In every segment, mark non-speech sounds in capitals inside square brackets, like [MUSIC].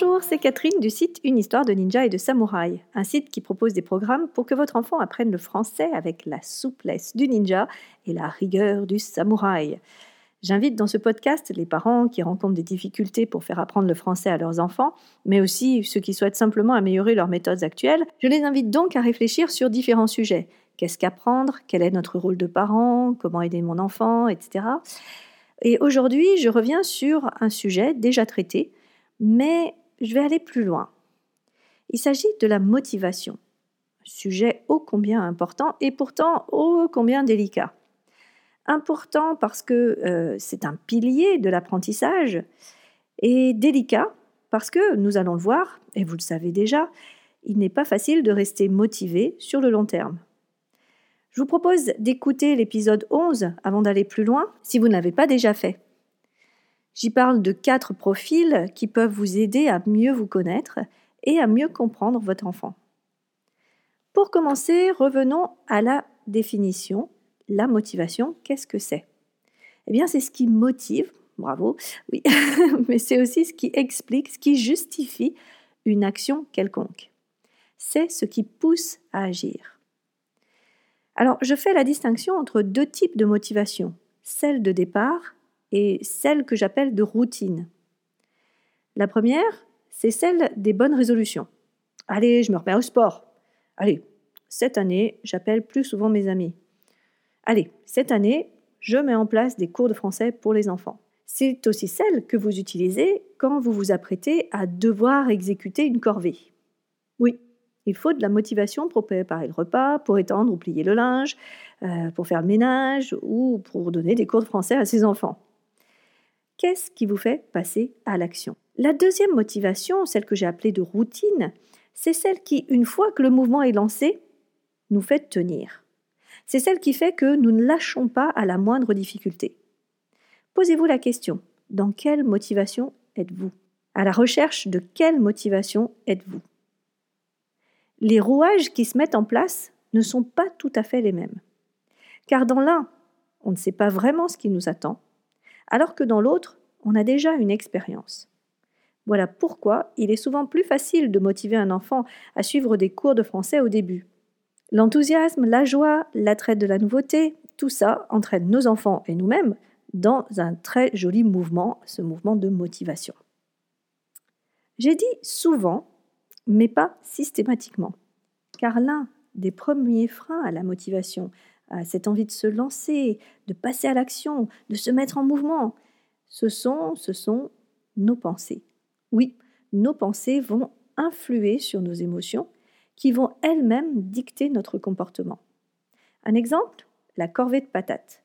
Bonjour, c'est Catherine du site Une histoire de ninja et de samouraï, un site qui propose des programmes pour que votre enfant apprenne le français avec la souplesse du ninja et la rigueur du samouraï. J'invite dans ce podcast les parents qui rencontrent des difficultés pour faire apprendre le français à leurs enfants, mais aussi ceux qui souhaitent simplement améliorer leurs méthodes actuelles. Je les invite donc à réfléchir sur différents sujets. Qu'est-ce qu'apprendre? Quel est notre rôle de parent Comment aider mon enfant? Etc. Et aujourd'hui, je reviens sur un sujet déjà traité, mais je vais aller plus loin. Il s'agit de la motivation, sujet ô combien important et pourtant ô combien délicat. Important parce que euh, c'est un pilier de l'apprentissage et délicat parce que, nous allons le voir, et vous le savez déjà, il n'est pas facile de rester motivé sur le long terme. Je vous propose d'écouter l'épisode 11 avant d'aller plus loin si vous n'avez pas déjà fait. J'y parle de quatre profils qui peuvent vous aider à mieux vous connaître et à mieux comprendre votre enfant. Pour commencer, revenons à la définition. La motivation, qu'est-ce que c'est? Eh bien, c'est ce qui motive, bravo, oui, [LAUGHS] mais c'est aussi ce qui explique, ce qui justifie une action quelconque. C'est ce qui pousse à agir. Alors, je fais la distinction entre deux types de motivation, celle de départ et celle que j'appelle de routine. La première, c'est celle des bonnes résolutions. Allez, je me remets au sport. Allez, cette année, j'appelle plus souvent mes amis. Allez, cette année, je mets en place des cours de français pour les enfants. C'est aussi celle que vous utilisez quand vous vous apprêtez à devoir exécuter une corvée. Oui, il faut de la motivation pour préparer le repas, pour étendre ou plier le linge, euh, pour faire le ménage ou pour donner des cours de français à ses enfants. Qu'est-ce qui vous fait passer à l'action? La deuxième motivation, celle que j'ai appelée de routine, c'est celle qui, une fois que le mouvement est lancé, nous fait tenir. C'est celle qui fait que nous ne lâchons pas à la moindre difficulté. Posez-vous la question, dans quelle motivation êtes-vous? À la recherche de quelle motivation êtes-vous? Les rouages qui se mettent en place ne sont pas tout à fait les mêmes. Car dans l'un, on ne sait pas vraiment ce qui nous attend, alors que dans l'autre, on a déjà une expérience. Voilà pourquoi il est souvent plus facile de motiver un enfant à suivre des cours de français au début. L'enthousiasme, la joie, l'attrait de la nouveauté, tout ça entraîne nos enfants et nous-mêmes dans un très joli mouvement, ce mouvement de motivation. J'ai dit souvent, mais pas systématiquement, car l'un des premiers freins à la motivation, cette envie de se lancer, de passer à l'action, de se mettre en mouvement. Ce sont, ce sont nos pensées. Oui, nos pensées vont influer sur nos émotions, qui vont elles-mêmes dicter notre comportement. Un exemple, la corvée de patates.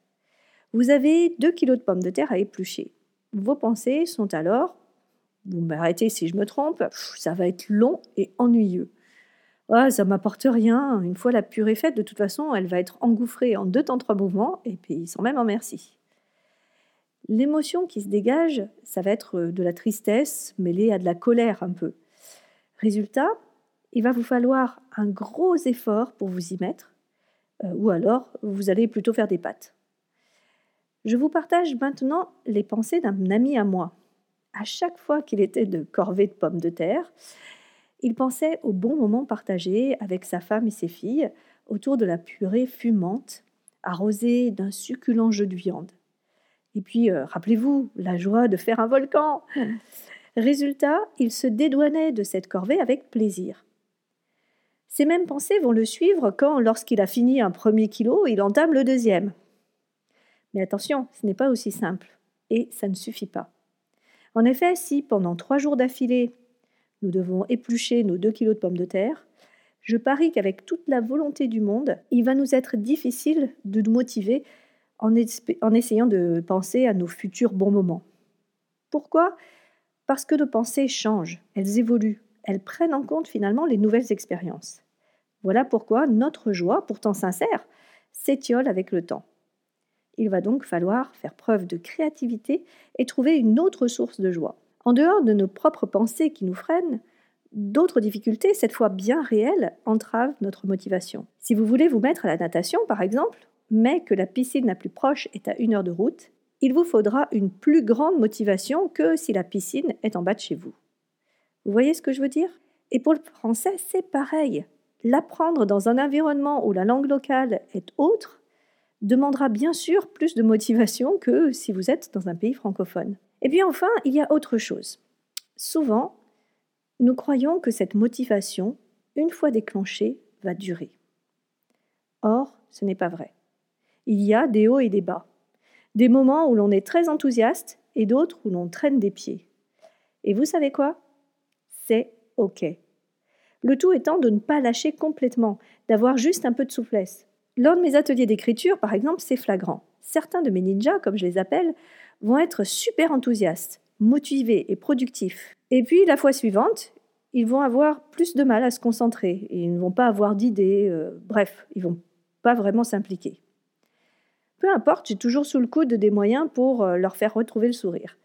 Vous avez 2 kilos de pommes de terre à éplucher. Vos pensées sont alors, vous m'arrêtez si je me trompe, ça va être long et ennuyeux. Ah, ça m'apporte rien. Une fois la purée faite, de toute façon, elle va être engouffrée en deux temps trois mouvements, et puis sans même en merci. L'émotion qui se dégage, ça va être euh, de la tristesse mêlée à de la colère un peu. Résultat, il va vous falloir un gros effort pour vous y mettre, euh, ou alors vous allez plutôt faire des pattes. Je vous partage maintenant les pensées d'un ami à moi. À chaque fois qu'il était de corvée de pommes de terre, il pensait au bon moment partagé avec sa femme et ses filles autour de la purée fumante, arrosée d'un succulent jeu de viande. Et puis, euh, rappelez-vous, la joie de faire un volcan. [LAUGHS] Résultat, il se dédouanait de cette corvée avec plaisir. Ces mêmes pensées vont le suivre quand, lorsqu'il a fini un premier kilo, il entame le deuxième. Mais attention, ce n'est pas aussi simple, et ça ne suffit pas. En effet, si pendant trois jours d'affilée, nous devons éplucher nos 2 kilos de pommes de terre, je parie qu'avec toute la volonté du monde, il va nous être difficile de nous motiver en, en essayant de penser à nos futurs bons moments. Pourquoi? Parce que nos pensées changent, elles évoluent, elles prennent en compte finalement les nouvelles expériences. Voilà pourquoi notre joie, pourtant sincère, s'étiole avec le temps. Il va donc falloir faire preuve de créativité et trouver une autre source de joie. En dehors de nos propres pensées qui nous freinent, d'autres difficultés, cette fois bien réelles, entravent notre motivation. Si vous voulez vous mettre à la natation, par exemple, mais que la piscine la plus proche est à une heure de route, il vous faudra une plus grande motivation que si la piscine est en bas de chez vous. Vous voyez ce que je veux dire? Et pour le français, c'est pareil. L'apprendre dans un environnement où la langue locale est autre demandera bien sûr plus de motivation que si vous êtes dans un pays francophone. Et puis enfin, il y a autre chose. Souvent, nous croyons que cette motivation, une fois déclenchée, va durer. Or, ce n'est pas vrai. Il y a des hauts et des bas, des moments où l'on est très enthousiaste et d'autres où l'on traîne des pieds. Et vous savez quoi? C'est OK. Le tout étant de ne pas lâcher complètement, d'avoir juste un peu de souplesse. Lors de mes ateliers d'écriture, par exemple, c'est flagrant. Certains de mes ninjas, comme je les appelle, vont être super enthousiastes, motivés et productifs. Et puis, la fois suivante, ils vont avoir plus de mal à se concentrer ils ne vont pas avoir d'idées. Euh, bref, ils vont pas vraiment s'impliquer. Peu importe, j'ai toujours sous le coude des moyens pour euh, leur faire retrouver le sourire.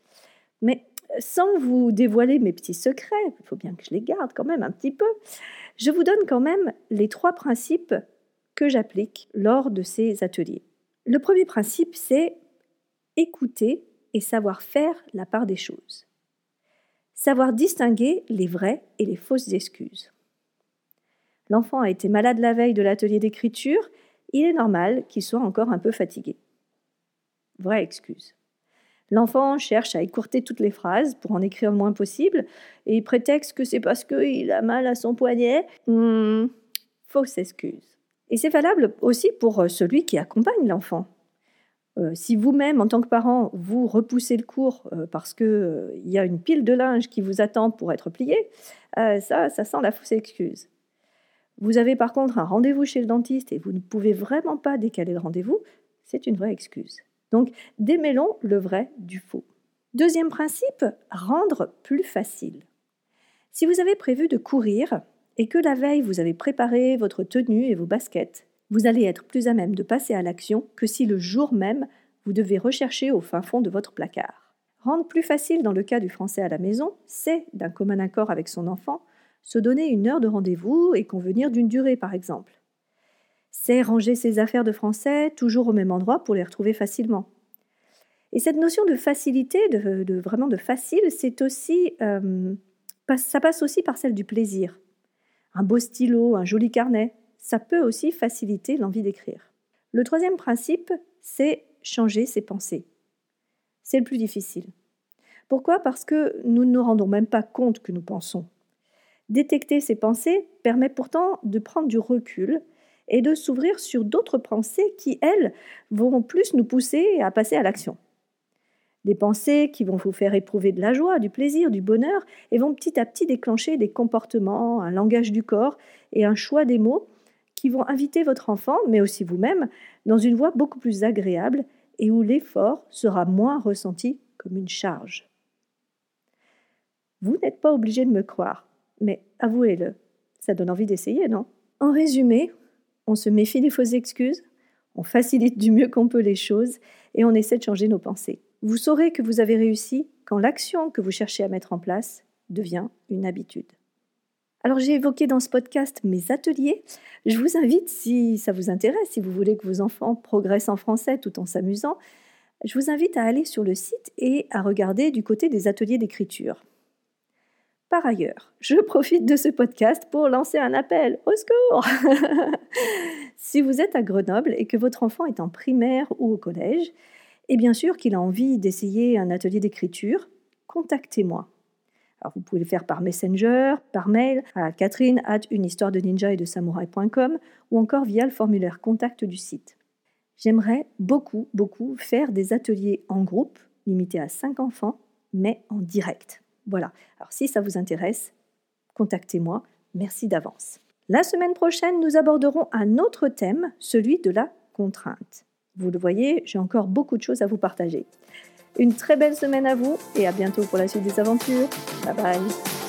Mais sans vous dévoiler mes petits secrets, il faut bien que je les garde quand même un petit peu, je vous donne quand même les trois principes que j'applique lors de ces ateliers. Le premier principe, c'est écouter et savoir faire la part des choses. Savoir distinguer les vraies et les fausses excuses. L'enfant a été malade la veille de l'atelier d'écriture, il est normal qu'il soit encore un peu fatigué. Vraie excuse. L'enfant cherche à écourter toutes les phrases pour en écrire le moins possible et il prétexte que c'est parce qu'il a mal à son poignet. Hmm, fausse excuse. Et c'est valable aussi pour euh, celui qui accompagne l'enfant. Euh, si vous-même, en tant que parent, vous repoussez le cours euh, parce qu'il y a une pile de linge qui vous attend pour être plié, ça, ça sent la fausse excuse. Vous avez par contre un rendez-vous chez le dentiste et vous ne pouvez vraiment pas décaler le rendez-vous, c'est une vraie excuse. Donc, démêlons le vrai du faux. Deuxième principe, rendre plus facile. Si vous avez prévu de courir et que la veille vous avez préparé votre tenue et vos baskets, vous allez être plus à même de passer à l'action que si le jour même vous devez rechercher au fin fond de votre placard. Rendre plus facile dans le cas du français à la maison, c'est, d'un commun accord avec son enfant, se donner une heure de rendez-vous et convenir d'une durée par exemple c'est ranger ses affaires de français toujours au même endroit pour les retrouver facilement. Et cette notion de facilité, de, vraiment de facile, c'est aussi, euh, ça passe aussi par celle du plaisir. Un beau stylo, un joli carnet, ça peut aussi faciliter l'envie d'écrire. Le troisième principe, c'est changer ses pensées. C'est le plus difficile. Pourquoi? Parce que nous ne nous rendons même pas compte que nous pensons. Détecter ces pensées permet pourtant de prendre du recul et de s'ouvrir sur d'autres pensées qui, elles, vont plus nous pousser à passer à l'action. Des pensées qui vont vous faire éprouver de la joie, du plaisir, du bonheur, et vont petit à petit déclencher des comportements, un langage du corps et un choix des mots qui vont inviter votre enfant, mais aussi vous-même, dans une voie beaucoup plus agréable et où l'effort sera moins ressenti comme une charge. Vous n'êtes pas obligé de me croire, mais avouez-le, ça donne envie d'essayer, non? En résumé, on se méfie des fausses excuses, on facilite du mieux qu'on peut les choses et on essaie de changer nos pensées. Vous saurez que vous avez réussi quand l'action que vous cherchez à mettre en place devient une habitude. Alors j'ai évoqué dans ce podcast mes ateliers. Je vous invite, si ça vous intéresse, si vous voulez que vos enfants progressent en français tout en s'amusant, je vous invite à aller sur le site et à regarder du côté des ateliers d'écriture. Par ailleurs, je profite de ce podcast pour lancer un appel au secours. [LAUGHS] si vous êtes à Grenoble et que votre enfant est en primaire ou au collège, et bien sûr qu'il a envie d'essayer un atelier d'écriture, contactez-moi. Vous pouvez le faire par Messenger, par mail à catherine at une histoire de ninja et de samouraï.com ou encore via le formulaire contact du site. J'aimerais beaucoup, beaucoup faire des ateliers en groupe, limités à 5 enfants, mais en direct. Voilà. Alors si ça vous intéresse, contactez-moi. Merci d'avance. La semaine prochaine, nous aborderons un autre thème, celui de la contrainte. Vous le voyez, j'ai encore beaucoup de choses à vous partager. Une très belle semaine à vous et à bientôt pour la suite des aventures. Bye bye.